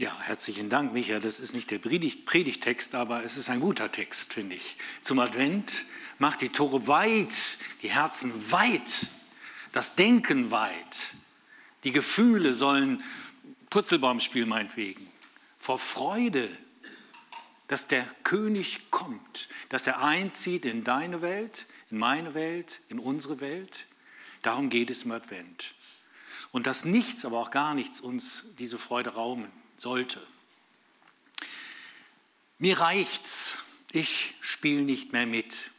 Ja, herzlichen Dank, Micha. Das ist nicht der Predigtext, aber es ist ein guter Text, finde ich. Zum Advent macht die Tore weit, die Herzen weit, das Denken weit. Die Gefühle sollen Purzelbaum spielen, meinetwegen. Vor Freude, dass der König kommt, dass er einzieht in deine Welt, in meine Welt, in unsere Welt. Darum geht es im Advent. Und dass nichts, aber auch gar nichts uns diese Freude rauben sollte. Mir reicht's, ich spiele nicht mehr mit.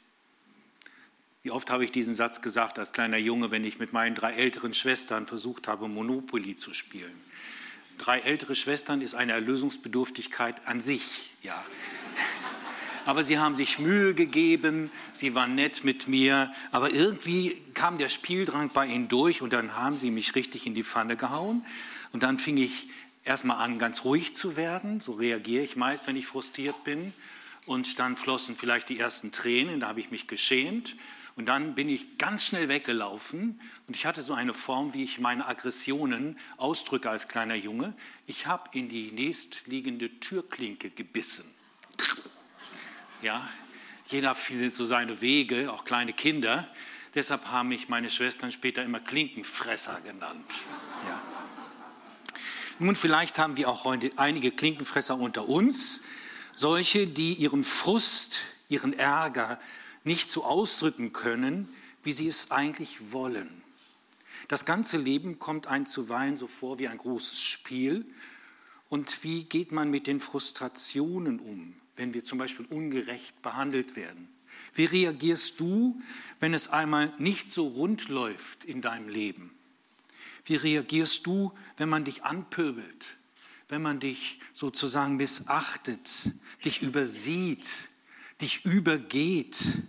Wie oft habe ich diesen Satz gesagt als kleiner Junge, wenn ich mit meinen drei älteren Schwestern versucht habe, Monopoly zu spielen. Drei ältere Schwestern ist eine Erlösungsbedürftigkeit an sich, ja. Aber sie haben sich Mühe gegeben, sie waren nett mit mir, aber irgendwie kam der Spieldrang bei ihnen durch und dann haben sie mich richtig in die Pfanne gehauen. Und dann fing ich erstmal an, ganz ruhig zu werden. So reagiere ich meist, wenn ich frustriert bin. Und dann flossen vielleicht die ersten Tränen, da habe ich mich geschämt. Und dann bin ich ganz schnell weggelaufen und ich hatte so eine Form, wie ich meine Aggressionen ausdrücke als kleiner Junge. Ich habe in die nächstliegende Türklinke gebissen. Ja, jeder findet so seine Wege, auch kleine Kinder. Deshalb haben mich meine Schwestern später immer Klinkenfresser genannt. Ja. Nun, vielleicht haben wir auch heute einige Klinkenfresser unter uns, solche, die ihren Frust, ihren Ärger nicht so ausdrücken können, wie sie es eigentlich wollen. Das ganze Leben kommt ein zuweilen so vor wie ein großes Spiel. Und wie geht man mit den Frustrationen um, wenn wir zum Beispiel ungerecht behandelt werden? Wie reagierst du, wenn es einmal nicht so rund läuft in deinem Leben? Wie reagierst du, wenn man dich anpöbelt, wenn man dich sozusagen missachtet, dich übersieht, dich übergeht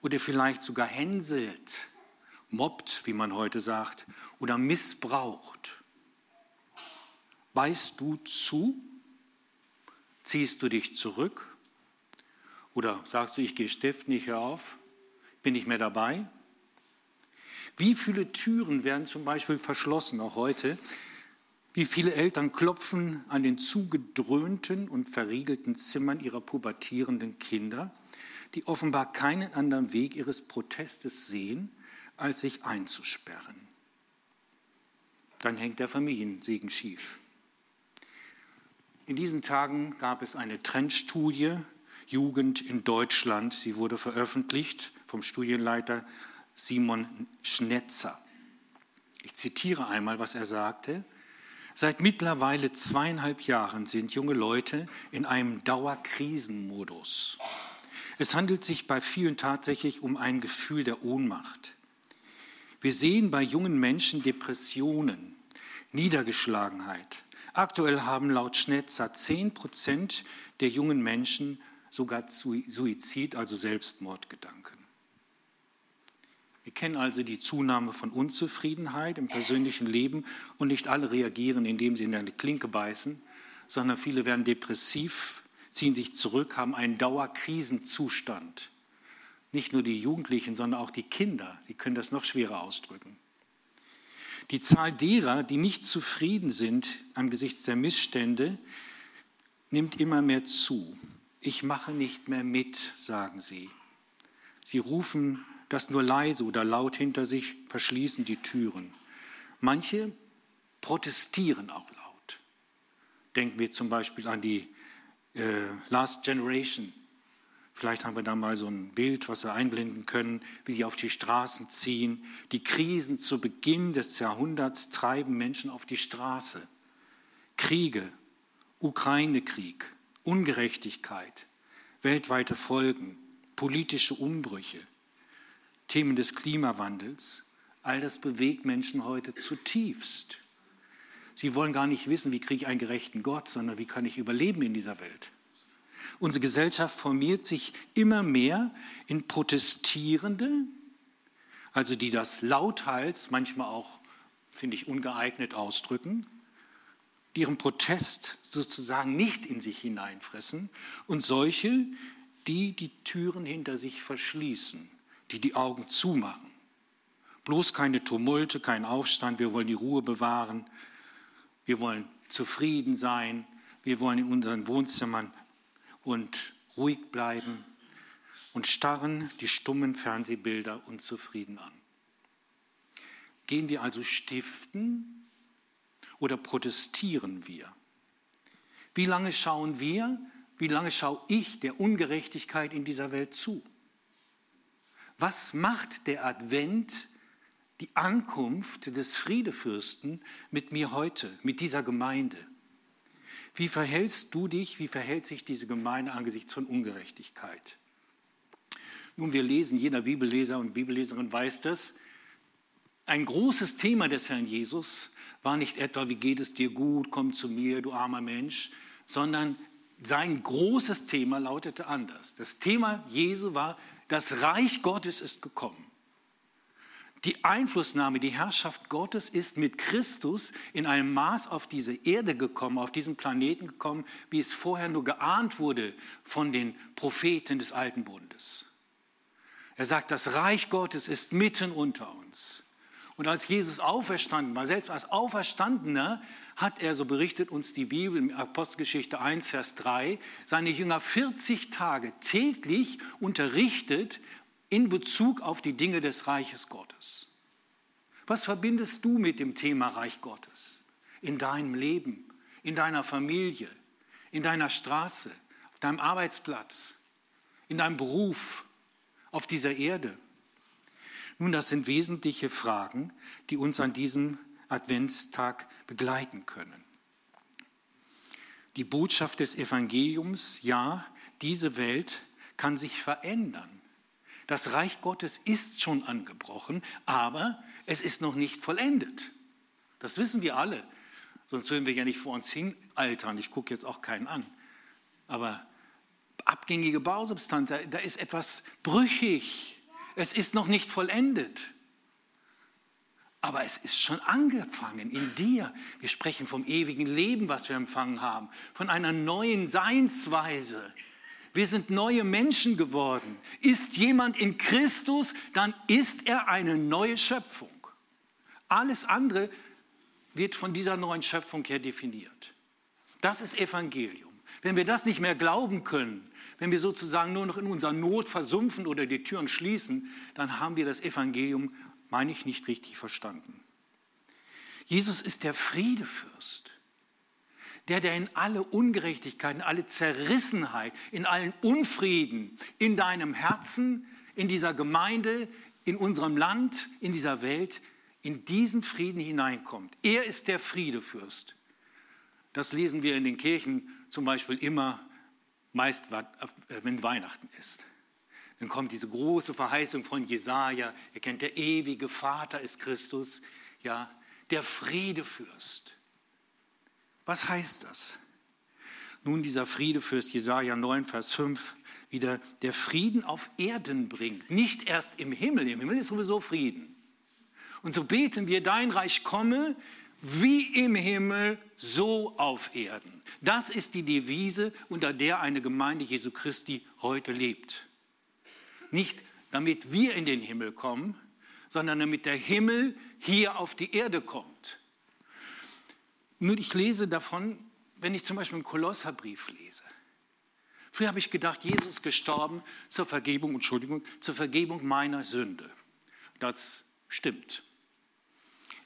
oder vielleicht sogar hänselt, mobbt, wie man heute sagt, oder missbraucht? Beißt du zu? Ziehst du dich zurück? Oder sagst du, ich gehe Stift nicht auf, bin nicht mehr dabei? Wie viele Türen werden zum Beispiel verschlossen, auch heute? Wie viele Eltern klopfen an den zugedröhnten und verriegelten Zimmern ihrer pubertierenden Kinder, die offenbar keinen anderen Weg ihres Protestes sehen, als sich einzusperren? Dann hängt der Familiensegen schief. In diesen Tagen gab es eine Trendstudie Jugend in Deutschland. Sie wurde veröffentlicht vom Studienleiter Simon Schnetzer. Ich zitiere einmal, was er sagte. Seit mittlerweile zweieinhalb Jahren sind junge Leute in einem Dauerkrisenmodus. Es handelt sich bei vielen tatsächlich um ein Gefühl der Ohnmacht. Wir sehen bei jungen Menschen Depressionen, Niedergeschlagenheit. Aktuell haben laut Schnetzer 10 Prozent der jungen Menschen sogar Suizid, also Selbstmordgedanken. Wir kennen also die Zunahme von Unzufriedenheit im persönlichen Leben und nicht alle reagieren, indem sie in eine Klinke beißen, sondern viele werden depressiv, ziehen sich zurück, haben einen Dauerkrisenzustand. Nicht nur die Jugendlichen, sondern auch die Kinder, sie können das noch schwerer ausdrücken. Die Zahl derer, die nicht zufrieden sind angesichts der Missstände, nimmt immer mehr zu. Ich mache nicht mehr mit, sagen sie. Sie rufen das nur leise oder laut hinter sich verschließen die Türen. Manche protestieren auch laut. Denken wir zum Beispiel an die äh, Last Generation. Vielleicht haben wir da mal so ein Bild, was wir einblenden können, wie sie auf die Straßen ziehen. Die Krisen zu Beginn des Jahrhunderts treiben Menschen auf die Straße. Kriege, Ukraine-Krieg, Ungerechtigkeit, weltweite Folgen, politische Umbrüche. Themen des Klimawandels, all das bewegt Menschen heute zutiefst. Sie wollen gar nicht wissen, wie kriege ich einen gerechten Gott, sondern wie kann ich überleben in dieser Welt. Unsere Gesellschaft formiert sich immer mehr in Protestierende, also die das lauthals, manchmal auch, finde ich, ungeeignet ausdrücken, die ihren Protest sozusagen nicht in sich hineinfressen und solche, die die Türen hinter sich verschließen die die Augen zumachen. Bloß keine Tumulte, kein Aufstand, wir wollen die Ruhe bewahren, wir wollen zufrieden sein, Wir wollen in unseren Wohnzimmern und ruhig bleiben und starren die stummen Fernsehbilder unzufrieden an. Gehen wir also stiften oder protestieren wir? Wie lange schauen wir, wie lange schaue ich der Ungerechtigkeit in dieser Welt zu? Was macht der Advent, die Ankunft des Friedefürsten mit mir heute, mit dieser Gemeinde? Wie verhältst du dich, wie verhält sich diese Gemeinde angesichts von Ungerechtigkeit? Nun, wir lesen, jeder Bibelleser und Bibelleserin weiß das, ein großes Thema des Herrn Jesus war nicht etwa, wie geht es dir gut, komm zu mir, du armer Mensch, sondern sein großes Thema lautete anders. Das Thema Jesu war, das Reich Gottes ist gekommen. Die Einflussnahme, die Herrschaft Gottes ist mit Christus in einem Maß auf diese Erde gekommen, auf diesen Planeten gekommen, wie es vorher nur geahnt wurde von den Propheten des Alten Bundes. Er sagt, das Reich Gottes ist mitten unter uns. Und als Jesus auferstanden war, selbst als Auferstandener, hat er, so berichtet uns die Bibel Apostelgeschichte 1, Vers 3, seine Jünger 40 Tage täglich unterrichtet in Bezug auf die Dinge des Reiches Gottes. Was verbindest du mit dem Thema Reich Gottes in deinem Leben, in deiner Familie, in deiner Straße, auf deinem Arbeitsplatz, in deinem Beruf, auf dieser Erde? Nun, das sind wesentliche Fragen, die uns an diesem Adventstag begleiten können. Die Botschaft des Evangeliums, ja, diese Welt kann sich verändern. Das Reich Gottes ist schon angebrochen, aber es ist noch nicht vollendet. Das wissen wir alle. Sonst würden wir ja nicht vor uns hin altern. Ich gucke jetzt auch keinen an. Aber abgängige Bausubstanz, da ist etwas brüchig. Es ist noch nicht vollendet. Aber es ist schon angefangen in dir. Wir sprechen vom ewigen Leben, was wir empfangen haben, von einer neuen Seinsweise. Wir sind neue Menschen geworden. Ist jemand in Christus, dann ist er eine neue Schöpfung. Alles andere wird von dieser neuen Schöpfung her definiert. Das ist Evangelium. Wenn wir das nicht mehr glauben können, wenn wir sozusagen nur noch in unserer Not versumpfen oder die Türen schließen, dann haben wir das Evangelium, meine ich, nicht richtig verstanden. Jesus ist der Friedefürst, der, der in alle Ungerechtigkeit, in alle Zerrissenheit, in allen Unfrieden in deinem Herzen, in dieser Gemeinde, in unserem Land, in dieser Welt, in diesen Frieden hineinkommt. Er ist der Friedefürst. Das lesen wir in den Kirchen zum Beispiel immer meist, äh, wenn Weihnachten ist. Dann kommt diese große Verheißung von Jesaja. Ihr kennt, der ewige Vater ist Christus, ja, der Friedefürst. Was heißt das? Nun, dieser Friedefürst, Jesaja 9, Vers 5, wieder der Frieden auf Erden bringt. Nicht erst im Himmel. Im Himmel ist sowieso Frieden. Und so beten wir, dein Reich komme, wie im Himmel, so auf Erden. Das ist die Devise, unter der eine Gemeinde Jesu Christi heute lebt. Nicht damit wir in den Himmel kommen, sondern damit der Himmel hier auf die Erde kommt. Nur ich lese davon, wenn ich zum Beispiel einen Kolosserbrief lese. Früher habe ich gedacht, Jesus ist gestorben zur Vergebung, Entschuldigung, zur Vergebung meiner Sünde. Das stimmt.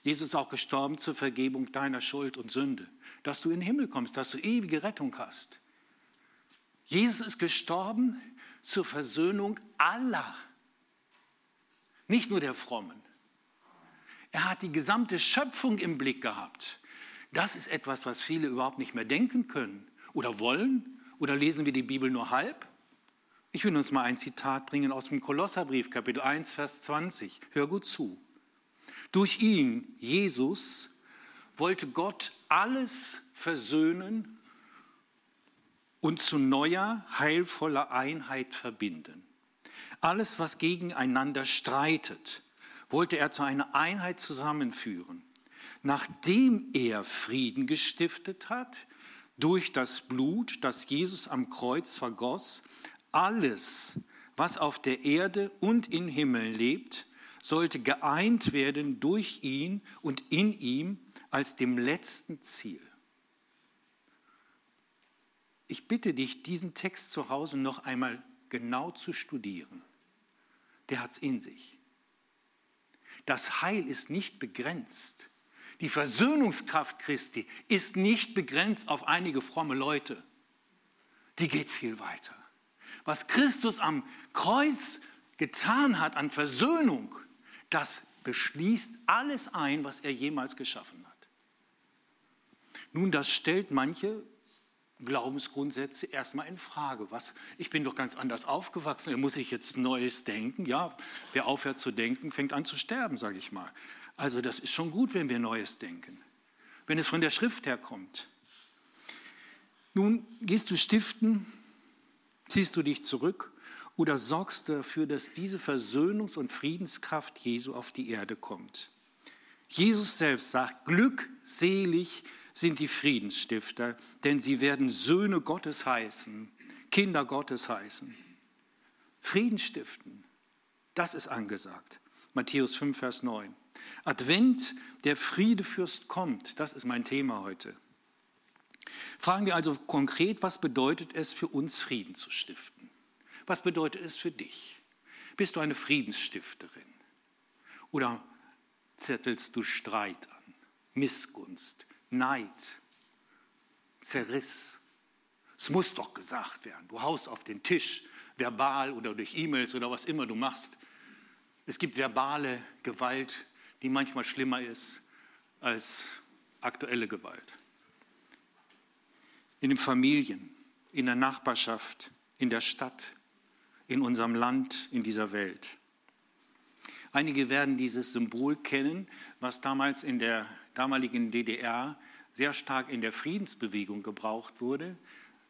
Jesus ist auch gestorben zur Vergebung deiner Schuld und Sünde, dass du in den Himmel kommst, dass du ewige Rettung hast. Jesus ist gestorben zur Versöhnung aller, nicht nur der Frommen. Er hat die gesamte Schöpfung im Blick gehabt. Das ist etwas, was viele überhaupt nicht mehr denken können oder wollen. Oder lesen wir die Bibel nur halb? Ich will uns mal ein Zitat bringen aus dem Kolosserbrief, Kapitel 1, Vers 20. Hör gut zu. Durch ihn, Jesus, wollte Gott alles versöhnen und zu neuer, heilvoller Einheit verbinden. Alles, was gegeneinander streitet, wollte er zu einer Einheit zusammenführen. Nachdem er Frieden gestiftet hat, durch das Blut, das Jesus am Kreuz vergoss, alles, was auf der Erde und im Himmel lebt, sollte geeint werden durch ihn und in ihm als dem letzten Ziel. ich bitte dich, diesen Text zu Hause noch einmal genau zu studieren. Der hat es in sich. Das Heil ist nicht begrenzt. Die Versöhnungskraft Christi ist nicht begrenzt auf einige fromme Leute. Die geht viel weiter. Was Christus am Kreuz getan hat an Versöhnung, das beschließt alles ein, was er jemals geschaffen hat. Nun, das stellt manche Glaubensgrundsätze erstmal in Frage. Was, ich bin doch ganz anders aufgewachsen, muss ich jetzt Neues denken? Ja, wer aufhört zu denken, fängt an zu sterben, sage ich mal. Also das ist schon gut, wenn wir Neues denken, wenn es von der Schrift herkommt. Nun gehst du stiften, ziehst du dich zurück oder sorgst du dafür, dass diese Versöhnungs- und Friedenskraft Jesu auf die Erde kommt. Jesus selbst sagt, glückselig sind die Friedensstifter, denn sie werden Söhne Gottes heißen, Kinder Gottes heißen. Frieden stiften, das ist angesagt. Matthäus 5, Vers 9. Advent, der Friedefürst kommt, das ist mein Thema heute. Fragen wir also konkret, was bedeutet es für uns, Frieden zu stiften? Was bedeutet es für dich? Bist du eine Friedensstifterin? Oder zettelst du Streit an, Missgunst, Neid, Zerriss? Es muss doch gesagt werden. Du haust auf den Tisch, verbal oder durch E-Mails oder was immer du machst. Es gibt verbale Gewalt, die manchmal schlimmer ist als aktuelle Gewalt. In den Familien, in der Nachbarschaft, in der Stadt, in unserem Land, in dieser Welt. Einige werden dieses Symbol kennen, was damals in der damaligen DDR sehr stark in der Friedensbewegung gebraucht wurde.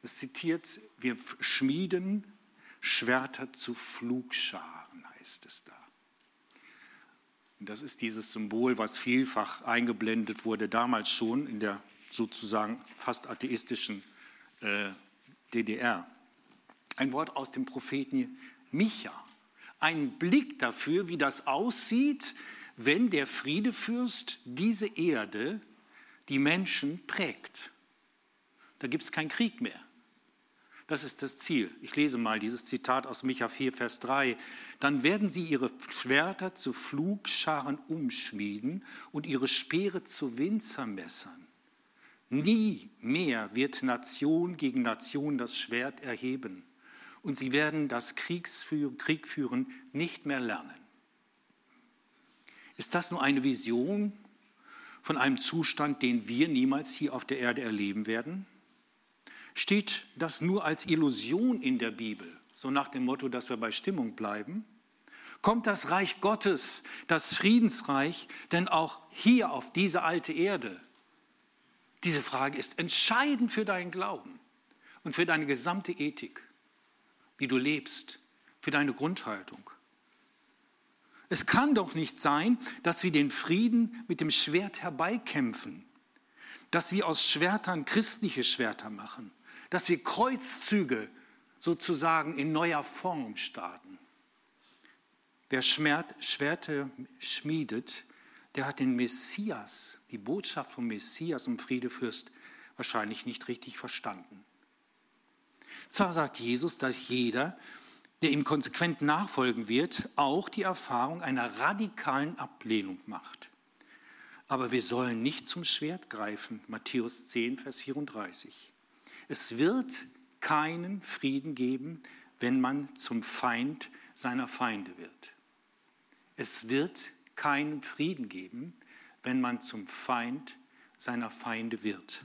Es zitiert, wir schmieden Schwerter zu Flugscharen, heißt es da. Und das ist dieses Symbol, was vielfach eingeblendet wurde, damals schon in der sozusagen fast atheistischen äh, DDR. Ein Wort aus dem Propheten Micha. Ein Blick dafür, wie das aussieht, wenn der Friedefürst diese Erde, die Menschen prägt. Da gibt es keinen Krieg mehr. Das ist das Ziel. Ich lese mal dieses Zitat aus Micha 4, Vers 3. Dann werden sie ihre Schwerter zu Flugscharen umschmieden und ihre Speere zu Winzermessern. Nie mehr wird Nation gegen Nation das Schwert erheben und sie werden das Kriegführen nicht mehr lernen. Ist das nur eine Vision von einem Zustand, den wir niemals hier auf der Erde erleben werden? Steht das nur als Illusion in der Bibel, so nach dem Motto, dass wir bei Stimmung bleiben? Kommt das Reich Gottes, das Friedensreich, denn auch hier auf diese alte Erde? Diese Frage ist entscheidend für deinen Glauben und für deine gesamte Ethik, wie du lebst, für deine Grundhaltung. Es kann doch nicht sein, dass wir den Frieden mit dem Schwert herbeikämpfen, dass wir aus Schwertern christliche Schwerter machen, dass wir Kreuzzüge sozusagen in neuer Form starten. Wer Schwerte schmiedet, der hat den Messias, die Botschaft vom Messias und Friedefürst wahrscheinlich nicht richtig verstanden. Zwar sagt Jesus, dass jeder, der ihm konsequent nachfolgen wird, auch die Erfahrung einer radikalen Ablehnung macht. Aber wir sollen nicht zum Schwert greifen. Matthäus 10, Vers 34. Es wird keinen Frieden geben, wenn man zum Feind seiner Feinde wird. Es wird keinen Frieden geben, wenn man zum Feind seiner Feinde wird.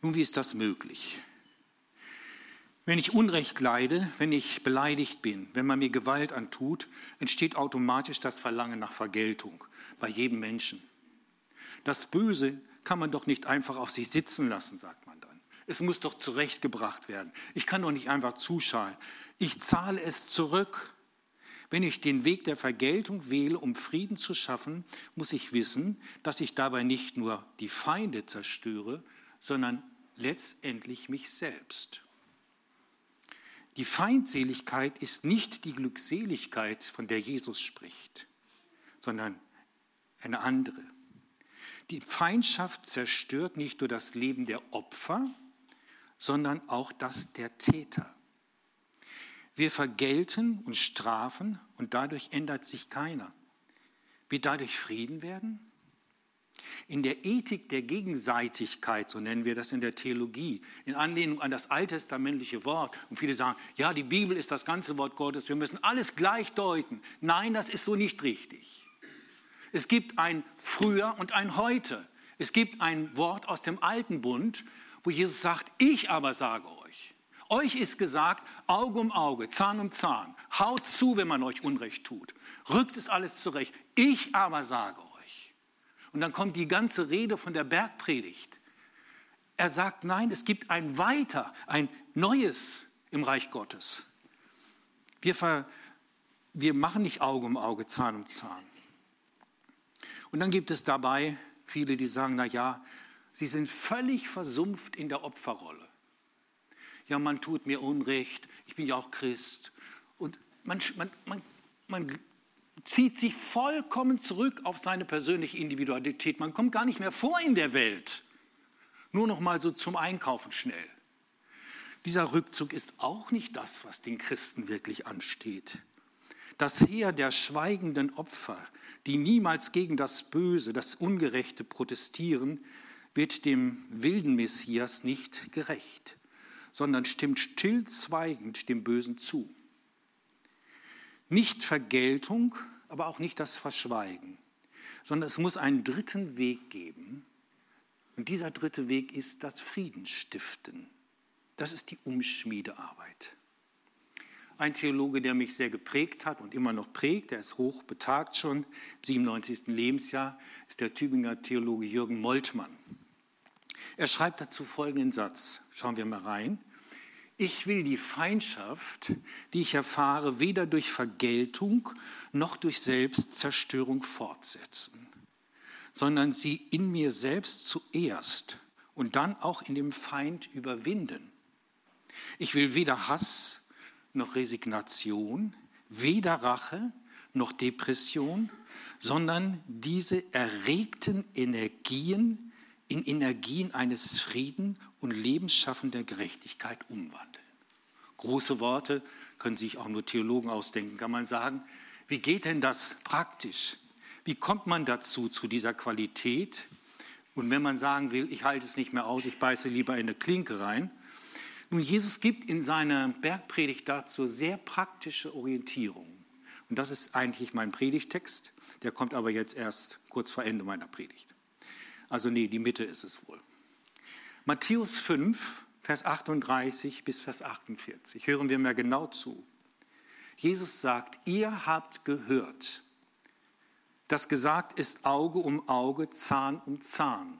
Nun, wie ist das möglich? Wenn ich Unrecht leide, wenn ich beleidigt bin, wenn man mir Gewalt antut, entsteht automatisch das Verlangen nach Vergeltung bei jedem Menschen. Das Böse kann man doch nicht einfach auf sich sitzen lassen, sagt man dann. Es muss doch zurechtgebracht werden. Ich kann doch nicht einfach zuschauen. Ich zahle es zurück. Wenn ich den Weg der Vergeltung wähle, um Frieden zu schaffen, muss ich wissen, dass ich dabei nicht nur die Feinde zerstöre, sondern letztendlich mich selbst. Die Feindseligkeit ist nicht die Glückseligkeit, von der Jesus spricht, sondern eine andere. Die Feindschaft zerstört nicht nur das Leben der Opfer, sondern auch das der Täter. Wir vergelten und strafen und dadurch ändert sich keiner. Wird dadurch Frieden werden? In der Ethik der Gegenseitigkeit, so nennen wir das in der Theologie, in Anlehnung an das alttestamentliche Wort, und viele sagen, ja, die Bibel ist das ganze Wort Gottes, wir müssen alles gleich deuten. Nein, das ist so nicht richtig. Es gibt ein Früher und ein Heute. Es gibt ein Wort aus dem alten Bund, wo Jesus sagt, ich aber sage euch. Euch ist gesagt, Auge um Auge, Zahn um Zahn. Haut zu, wenn man euch Unrecht tut. Rückt es alles zurecht. Ich aber sage euch. Und dann kommt die ganze Rede von der Bergpredigt. Er sagt, nein, es gibt ein Weiter, ein Neues im Reich Gottes. Wir, ver, wir machen nicht Auge um Auge, Zahn um Zahn. Und dann gibt es dabei viele, die sagen, na ja, sie sind völlig versumpft in der Opferrolle. Ja, man tut mir Unrecht, ich bin ja auch Christ. Und man, man, man, man zieht sich vollkommen zurück auf seine persönliche Individualität. Man kommt gar nicht mehr vor in der Welt. Nur noch mal so zum Einkaufen schnell. Dieser Rückzug ist auch nicht das, was den Christen wirklich ansteht. Das Heer der schweigenden Opfer, die niemals gegen das Böse, das Ungerechte protestieren, wird dem wilden Messias nicht gerecht, sondern stimmt stillzweigend dem Bösen zu. Nicht Vergeltung, aber auch nicht das Verschweigen, sondern es muss einen dritten Weg geben. Und dieser dritte Weg ist das Friedensstiften. Das ist die Umschmiedearbeit. Ein Theologe, der mich sehr geprägt hat und immer noch prägt, der ist hoch betagt schon, im 97. Lebensjahr, ist der Tübinger Theologe Jürgen Moltmann. Er schreibt dazu folgenden Satz. Schauen wir mal rein. Ich will die Feindschaft, die ich erfahre, weder durch Vergeltung noch durch Selbstzerstörung fortsetzen, sondern sie in mir selbst zuerst und dann auch in dem Feind überwinden. Ich will weder Hass noch Resignation, weder Rache noch Depression, sondern diese erregten Energien in Energien eines Frieden und lebensschaffender Gerechtigkeit umwandeln. Große Worte können sich auch nur Theologen ausdenken, kann man sagen. Wie geht denn das praktisch? Wie kommt man dazu, zu dieser Qualität? Und wenn man sagen will, ich halte es nicht mehr aus, ich beiße lieber in eine Klinke rein, nun, Jesus gibt in seiner Bergpredigt dazu sehr praktische Orientierung. Und das ist eigentlich mein Predigtext. Der kommt aber jetzt erst kurz vor Ende meiner Predigt. Also nee, die Mitte ist es wohl. Matthäus 5, Vers 38 bis Vers 48. Hören wir mal genau zu. Jesus sagt, ihr habt gehört, dass gesagt ist Auge um Auge, Zahn um Zahn.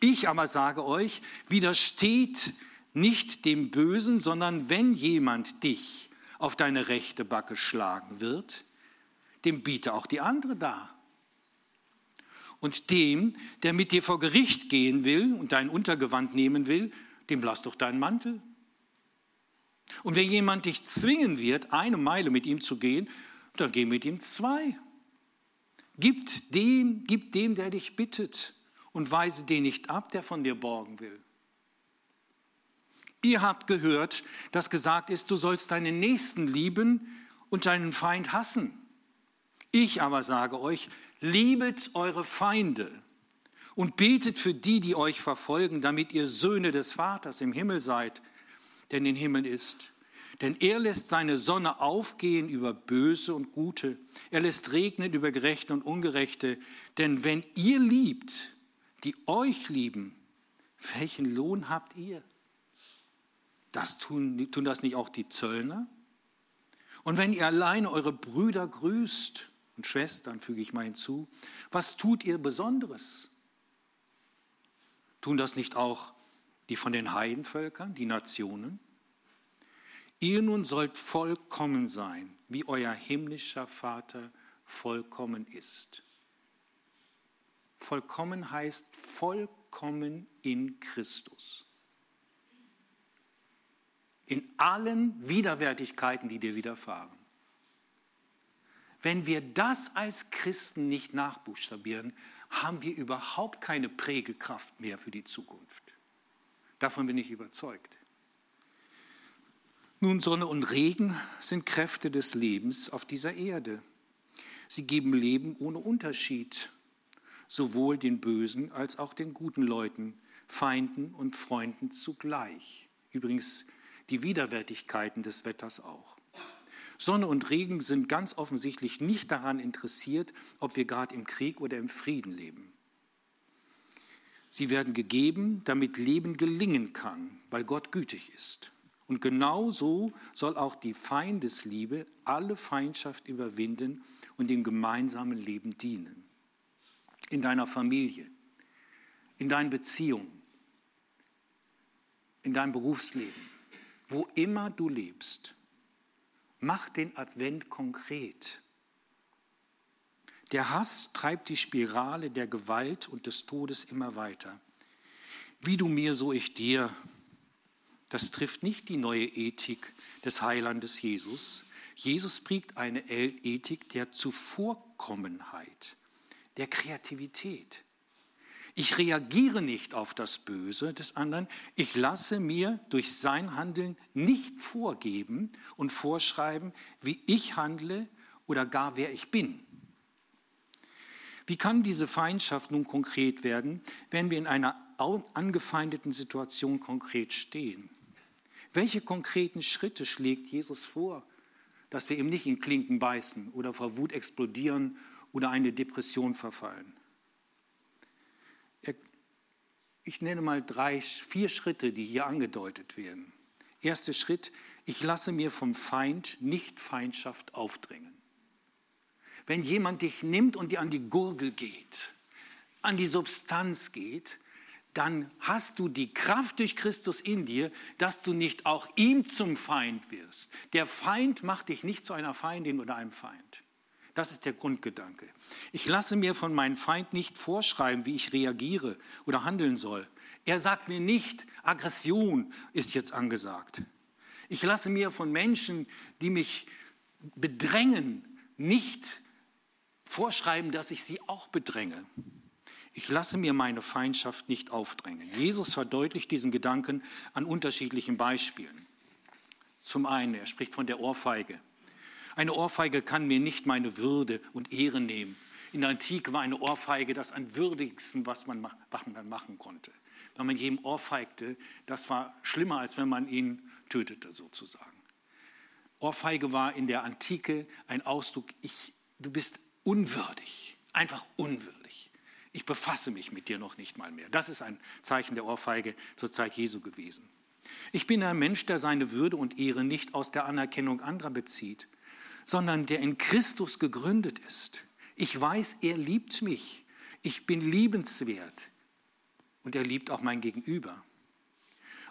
Ich aber sage euch, widersteht nicht dem Bösen, sondern wenn jemand dich auf deine rechte Backe schlagen wird, dem biete auch die andere dar. Und dem, der mit dir vor Gericht gehen will und dein Untergewand nehmen will, dem lass doch deinen Mantel. Und wenn jemand dich zwingen wird, eine Meile mit ihm zu gehen, dann geh mit ihm zwei. Gib dem, gib dem, der dich bittet und weise den nicht ab, der von dir borgen will. Ihr habt gehört, dass gesagt ist, du sollst deinen Nächsten lieben und deinen Feind hassen. Ich aber sage euch, liebet eure Feinde und betet für die, die euch verfolgen, damit ihr Söhne des Vaters im Himmel seid, der in den Himmel ist. Denn er lässt seine Sonne aufgehen über Böse und Gute. Er lässt regnen über Gerechte und Ungerechte. Denn wenn ihr liebt, die euch lieben, welchen Lohn habt ihr? Das tun, tun das nicht auch die Zöllner? Und wenn ihr alleine eure Brüder grüßt und Schwestern, füge ich mal hinzu, was tut ihr Besonderes? Tun das nicht auch die von den Heidenvölkern, die Nationen? Ihr nun sollt vollkommen sein, wie euer himmlischer Vater vollkommen ist. Vollkommen heißt vollkommen in Christus. In allen Widerwärtigkeiten, die dir widerfahren. Wenn wir das als Christen nicht nachbuchstabieren, haben wir überhaupt keine Prägekraft mehr für die Zukunft. Davon bin ich überzeugt. Nun, Sonne und Regen sind Kräfte des Lebens auf dieser Erde. Sie geben Leben ohne Unterschied, sowohl den bösen als auch den guten Leuten, Feinden und Freunden zugleich. Übrigens die Widerwärtigkeiten des Wetters auch. Sonne und Regen sind ganz offensichtlich nicht daran interessiert, ob wir gerade im Krieg oder im Frieden leben. Sie werden gegeben, damit Leben gelingen kann, weil Gott gütig ist. Und genau so soll auch die Feindesliebe alle Feindschaft überwinden und dem gemeinsamen Leben dienen. In deiner Familie, in deinen Beziehungen, in deinem Berufsleben, wo immer du lebst. Mach den Advent konkret. Der Hass treibt die Spirale der Gewalt und des Todes immer weiter. Wie du mir, so ich dir, das trifft nicht die neue Ethik des Heilandes Jesus. Jesus prägt eine Ethik der Zuvorkommenheit, der Kreativität. Ich reagiere nicht auf das Böse des anderen. Ich lasse mir durch sein Handeln nicht vorgeben und vorschreiben, wie ich handle oder gar wer ich bin. Wie kann diese Feindschaft nun konkret werden, wenn wir in einer angefeindeten Situation konkret stehen? Welche konkreten Schritte schlägt Jesus vor, dass wir ihm nicht in Klinken beißen oder vor Wut explodieren oder eine Depression verfallen? Ich nenne mal drei, vier Schritte, die hier angedeutet werden. Erster Schritt, ich lasse mir vom Feind nicht Feindschaft aufdrängen. Wenn jemand dich nimmt und dir an die Gurgel geht, an die Substanz geht, dann hast du die Kraft durch Christus in dir, dass du nicht auch ihm zum Feind wirst. Der Feind macht dich nicht zu einer Feindin oder einem Feind. Das ist der Grundgedanke. Ich lasse mir von meinem Feind nicht vorschreiben, wie ich reagiere oder handeln soll. Er sagt mir nicht, Aggression ist jetzt angesagt. Ich lasse mir von Menschen, die mich bedrängen, nicht vorschreiben, dass ich sie auch bedränge. Ich lasse mir meine Feindschaft nicht aufdrängen. Jesus verdeutlicht diesen Gedanken an unterschiedlichen Beispielen. Zum einen, er spricht von der Ohrfeige. Eine Ohrfeige kann mir nicht meine Würde und Ehre nehmen. In der Antike war eine Ohrfeige das am würdigsten, was man machen konnte. Wenn man jedem ohrfeigte, das war schlimmer, als wenn man ihn tötete sozusagen. Ohrfeige war in der Antike ein Ausdruck, ich, du bist unwürdig, einfach unwürdig ich befasse mich mit dir noch nicht mal mehr. Das ist ein Zeichen der Ohrfeige zur Zeit Jesu gewesen. Ich bin ein Mensch, der seine Würde und Ehre nicht aus der Anerkennung anderer bezieht, sondern der in Christus gegründet ist. Ich weiß, er liebt mich. Ich bin liebenswert. Und er liebt auch mein Gegenüber.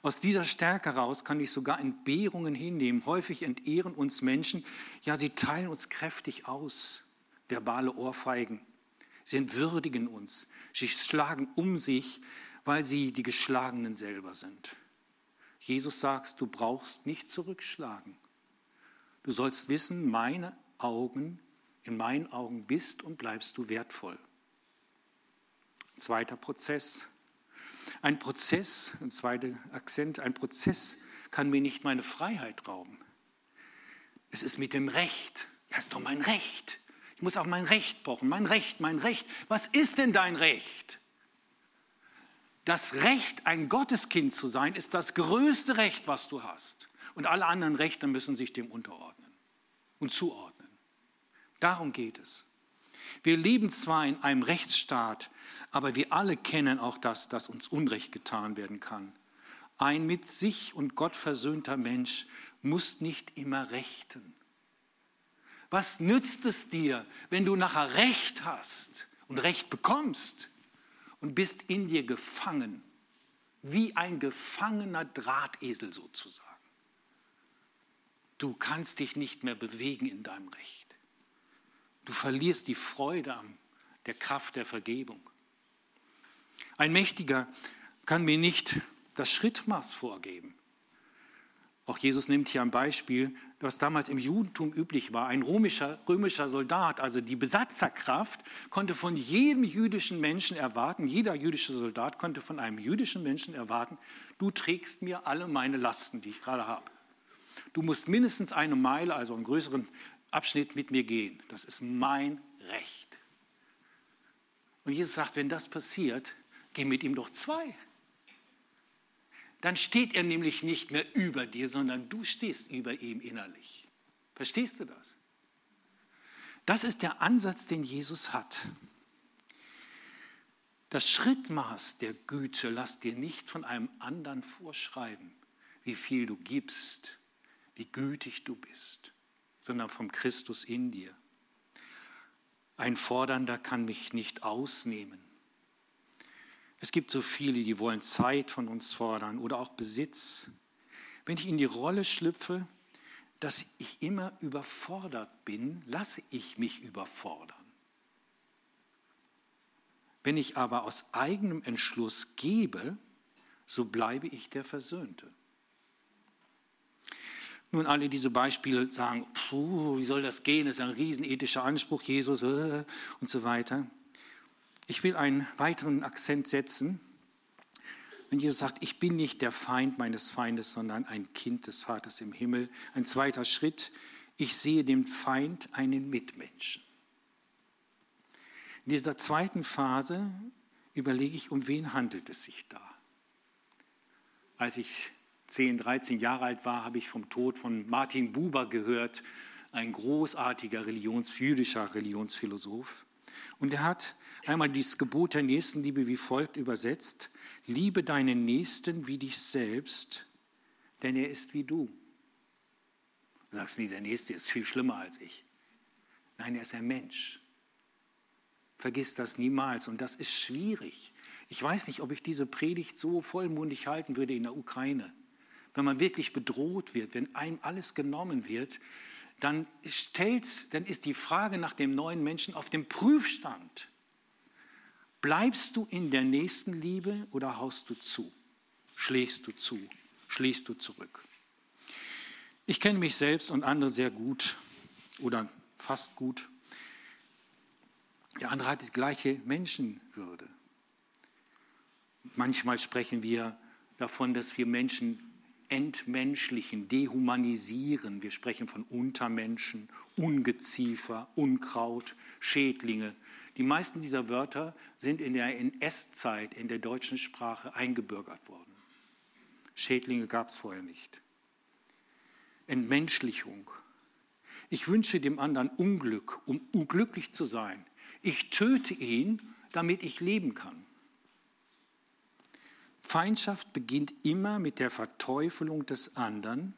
Aus dieser Stärke heraus kann ich sogar Entbehrungen hinnehmen. Häufig entehren uns Menschen, ja, sie teilen uns kräftig aus, verbale Ohrfeigen. Sie entwürdigen uns. Sie schlagen um sich, weil sie die Geschlagenen selber sind. Jesus sagt, du brauchst nicht zurückschlagen. Du sollst wissen, meine Augen, in meinen Augen bist und bleibst du wertvoll. Zweiter Prozess. Ein Prozess, ein zweiter Akzent, ein Prozess kann mir nicht meine Freiheit rauben. Es ist mit dem Recht. Ja, ist doch mein Recht. Ich muss auf mein Recht pochen. Mein Recht, mein Recht. Was ist denn dein Recht? Das Recht, ein Gotteskind zu sein, ist das größte Recht, was du hast. Und alle anderen Rechte müssen sich dem unterordnen und zuordnen. Darum geht es. Wir leben zwar in einem Rechtsstaat, aber wir alle kennen auch das, dass uns Unrecht getan werden kann. Ein mit sich und Gott versöhnter Mensch muss nicht immer rechten. Was nützt es dir, wenn du nachher Recht hast und Recht bekommst und bist in dir gefangen, wie ein gefangener Drahtesel sozusagen? Du kannst dich nicht mehr bewegen in deinem Recht. Du verlierst die Freude an der Kraft der Vergebung. Ein Mächtiger kann mir nicht das Schrittmaß vorgeben, Auch Jesus nimmt hier ein Beispiel, was damals im Judentum üblich war. Ein römischer, römischer Soldat, also die Besatzerkraft, konnte von jedem jüdischen Menschen erwarten, jeder jüdische Soldat konnte von einem jüdischen Menschen erwarten, du trägst mir alle meine Lasten, die ich gerade habe. Du musst mindestens eine Meile, also einen größeren Abschnitt mit mir gehen. Das ist mein Recht. Und Jesus sagt, wenn das passiert, geh mit ihm doch zwei. Dann steht er nämlich nicht mehr über dir, sondern du stehst über ihm innerlich. Verstehst du das? Das ist der Ansatz, den Jesus hat. Das Schrittmaß der Güte lass dir nicht von einem anderen vorschreiben, wie viel du gibst, wie gütig du bist, sondern vom Christus in dir. Ein Fordernder kann mich nicht ausnehmen. Es gibt so viele, die wollen Zeit von uns fordern oder auch Besitz. Wenn ich in die Rolle schlüpfe, dass ich immer überfordert bin, lasse ich mich überfordern. Wenn ich aber aus eigenem Entschluss gebe, so bleibe ich der Versöhnte. Nun, alle diese Beispiele sagen, puh, wie soll das gehen? Das ist ein riesenethischer Anspruch, Jesus äh, und so weiter. Ich will einen weiteren Akzent setzen. Wenn Jesus sagt, ich bin nicht der Feind meines Feindes, sondern ein Kind des Vaters im Himmel. Ein zweiter Schritt, ich sehe dem Feind einen Mitmenschen. In dieser zweiten Phase überlege ich, um wen handelt es sich da. Als ich 10, 13 Jahre alt war, habe ich vom Tod von Martin Buber gehört, ein großartiger Religions, jüdischer Religionsphilosoph. Und er hat einmal dieses Gebot der Nächstenliebe wie folgt übersetzt, liebe deinen Nächsten wie dich selbst, denn er ist wie du. Du sagst nie, der Nächste ist viel schlimmer als ich. Nein, er ist ein Mensch. Vergiss das niemals und das ist schwierig. Ich weiß nicht, ob ich diese Predigt so vollmundig halten würde in der Ukraine wenn man wirklich bedroht wird, wenn einem alles genommen wird, dann, stellt's, dann ist die Frage nach dem neuen Menschen auf dem Prüfstand. Bleibst du in der nächsten Liebe oder haust du zu? Schlägst du zu? Schlägst du zurück? Ich kenne mich selbst und andere sehr gut oder fast gut. Der andere hat die gleiche Menschenwürde. Manchmal sprechen wir davon, dass wir Menschen entmenschlichen, dehumanisieren. Wir sprechen von Untermenschen, Ungeziefer, Unkraut, Schädlinge. Die meisten dieser Wörter sind in der NS-Zeit in der deutschen Sprache eingebürgert worden. Schädlinge gab es vorher nicht. Entmenschlichung. Ich wünsche dem anderen Unglück, um unglücklich zu sein. Ich töte ihn, damit ich leben kann. Feindschaft beginnt immer mit der Verteufelung des anderen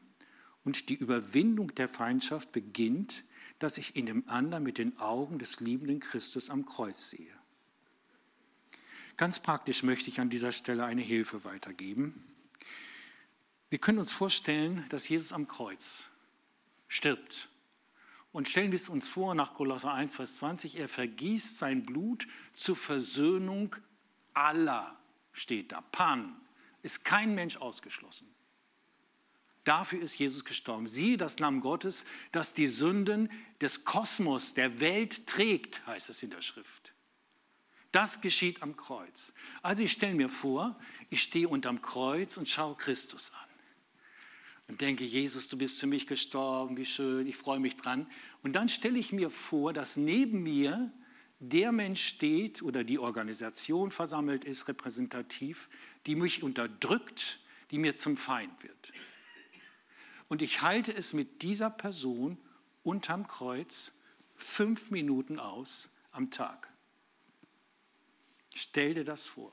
und die Überwindung der Feindschaft beginnt, dass ich in dem anderen mit den Augen des liebenden Christus am Kreuz sehe. Ganz praktisch möchte ich an dieser Stelle eine Hilfe weitergeben. Wir können uns vorstellen, dass Jesus am Kreuz stirbt. Und stellen wir es uns vor, nach Kolosser 1, Vers 20, er vergießt sein Blut zur Versöhnung aller steht da. Pan. Ist kein Mensch ausgeschlossen. Dafür ist Jesus gestorben. Siehe das Lamm Gottes, das die Sünden des Kosmos, der Welt trägt, heißt es in der Schrift. Das geschieht am Kreuz. Also ich stelle mir vor, ich stehe unterm Kreuz und schaue Christus an. Und denke, Jesus, du bist für mich gestorben, wie schön, ich freue mich dran. Und dann stelle ich mir vor, dass neben mir der Mensch steht oder die Organisation versammelt ist, repräsentativ, die mich unterdrückt, die mir zum Feind wird. Und ich halte es mit dieser Person unterm Kreuz fünf Minuten aus am Tag. Stell dir das vor.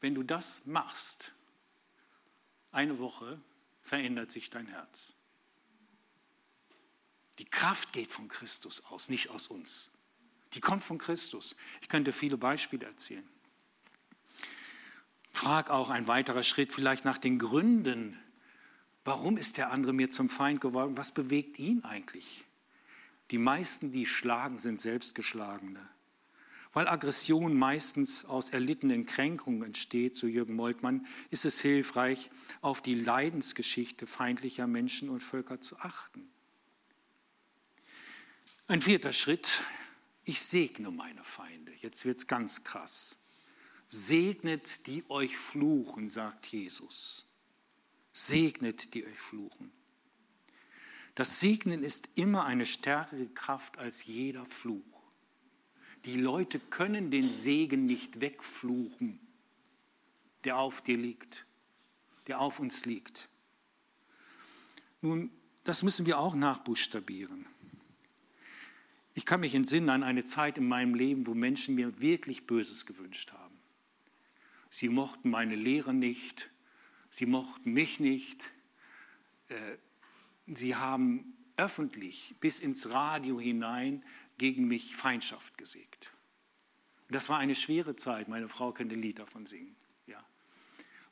Wenn du das machst, eine Woche verändert sich dein Herz. Die Kraft geht von Christus aus, nicht aus uns. Die kommt von Christus. Ich könnte viele Beispiele erzählen. Frag auch ein weiterer Schritt vielleicht nach den Gründen. Warum ist der andere mir zum Feind geworden? Was bewegt ihn eigentlich? Die meisten, die schlagen, sind Selbstgeschlagene. Weil Aggression meistens aus erlittenen Kränkungen entsteht, so Jürgen Moltmann, ist es hilfreich, auf die Leidensgeschichte feindlicher Menschen und Völker zu achten. Ein vierter Schritt, ich segne meine Feinde. Jetzt wird es ganz krass. Segnet die euch fluchen, sagt Jesus. Segnet die euch fluchen. Das Segnen ist immer eine stärkere Kraft als jeder Fluch. Die Leute können den Segen nicht wegfluchen, der auf dir liegt, der auf uns liegt. Nun, das müssen wir auch nachbuchstabieren. Ich kann mich entsinnen an eine Zeit in meinem Leben, wo Menschen mir wirklich Böses gewünscht haben. Sie mochten meine Lehre nicht, sie mochten mich nicht, äh, sie haben öffentlich bis ins Radio hinein gegen mich Feindschaft gesägt. das war eine schwere Zeit. Meine Frau könnte ein Lied davon singen. Ja.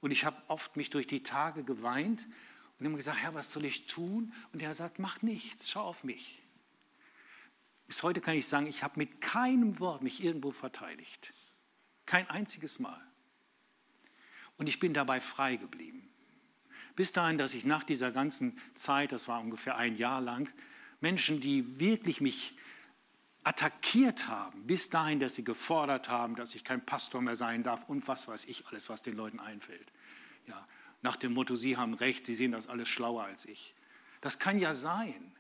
Und ich habe oft mich durch die Tage geweint und immer gesagt, Herr, was soll ich tun? Und er sagt, mach nichts, schau auf mich. Bis heute kann ich sagen, ich habe mit keinem Wort mich irgendwo verteidigt. Kein einziges Mal. Und ich bin dabei frei geblieben. Bis dahin, dass ich nach dieser ganzen Zeit, das war ungefähr ein Jahr lang, Menschen, die wirklich mich attackiert haben, bis dahin, dass sie gefordert haben, dass ich kein Pastor mehr sein darf und was weiß ich alles, was den Leuten einfällt. Ja, nach dem Motto, sie haben recht, sie sehen das alles schlauer als ich. Das kann ja sein,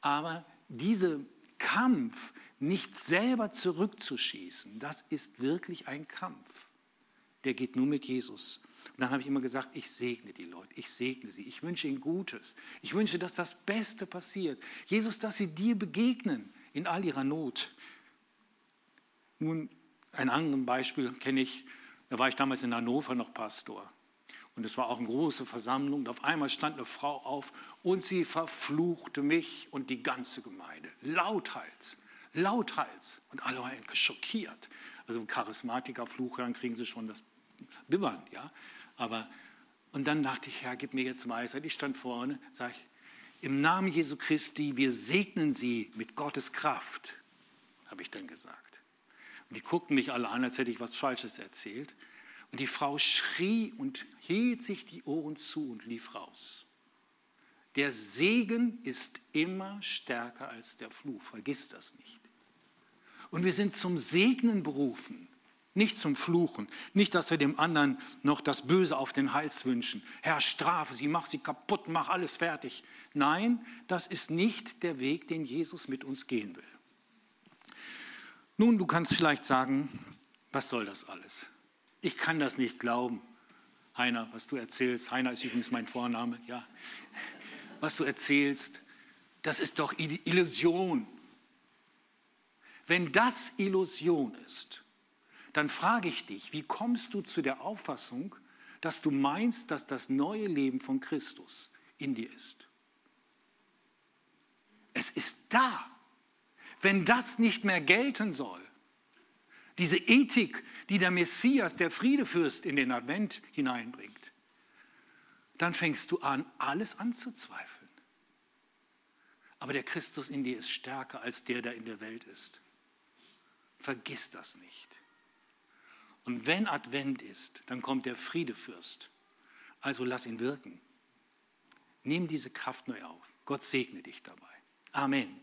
aber dieser Kampf, nicht selber zurückzuschießen, das ist wirklich ein Kampf. Der geht nur mit Jesus. Und dann habe ich immer gesagt, ich segne die Leute, ich segne sie, ich wünsche ihnen Gutes. Ich wünsche, dass das Beste passiert. Jesus, dass sie dir begegnen in all ihrer Not. Nun, ein anderes Beispiel kenne ich, da war ich damals in Hannover noch Pastor. Und es war auch eine große Versammlung. Und auf einmal stand eine Frau auf und sie verfluchte mich und die ganze Gemeinde. Lauthals, lauthals. Und alle waren schockiert. Also Charismatiker-Fluch hören, kriegen sie schon das Bibbern. Ja? Aber, und dann dachte ich, Herr, gib mir jetzt Weisheit. Ich stand vorne, sage ich, im Namen Jesu Christi, wir segnen sie mit Gottes Kraft, habe ich dann gesagt. Und die guckten mich alle an, als hätte ich was Falsches erzählt. Und die Frau schrie und hielt sich die Ohren zu und lief raus. Der Segen ist immer stärker als der Fluch, vergiss das nicht. Und wir sind zum Segnen berufen nicht zum Fluchen, nicht, dass wir dem anderen noch das Böse auf den Hals wünschen. Herr, strafe sie, mach sie kaputt, mach alles fertig. Nein, das ist nicht der Weg, den Jesus mit uns gehen will. Nun, du kannst vielleicht sagen, was soll das alles? Ich kann das nicht glauben. Heiner, was du erzählst, Heiner ist übrigens mein Vorname, ja. Was du erzählst, das ist doch Illusion. Wenn das Illusion ist, dann frage ich dich, wie kommst du zu der Auffassung, dass du meinst, dass das neue Leben von Christus in dir ist? Es ist da. Wenn das nicht mehr gelten soll, diese Ethik, die der Messias, der Friedefürst, in den Advent hineinbringt, dann fängst du an, alles anzuzweifeln. Aber der Christus in dir ist stärker als der, der in der Welt ist. Vergiss das nicht. Und wenn Advent ist, dann kommt der Friedefürst. Also lass ihn wirken. Nimm diese Kraft neu auf. Gott segne dich dabei. Amen.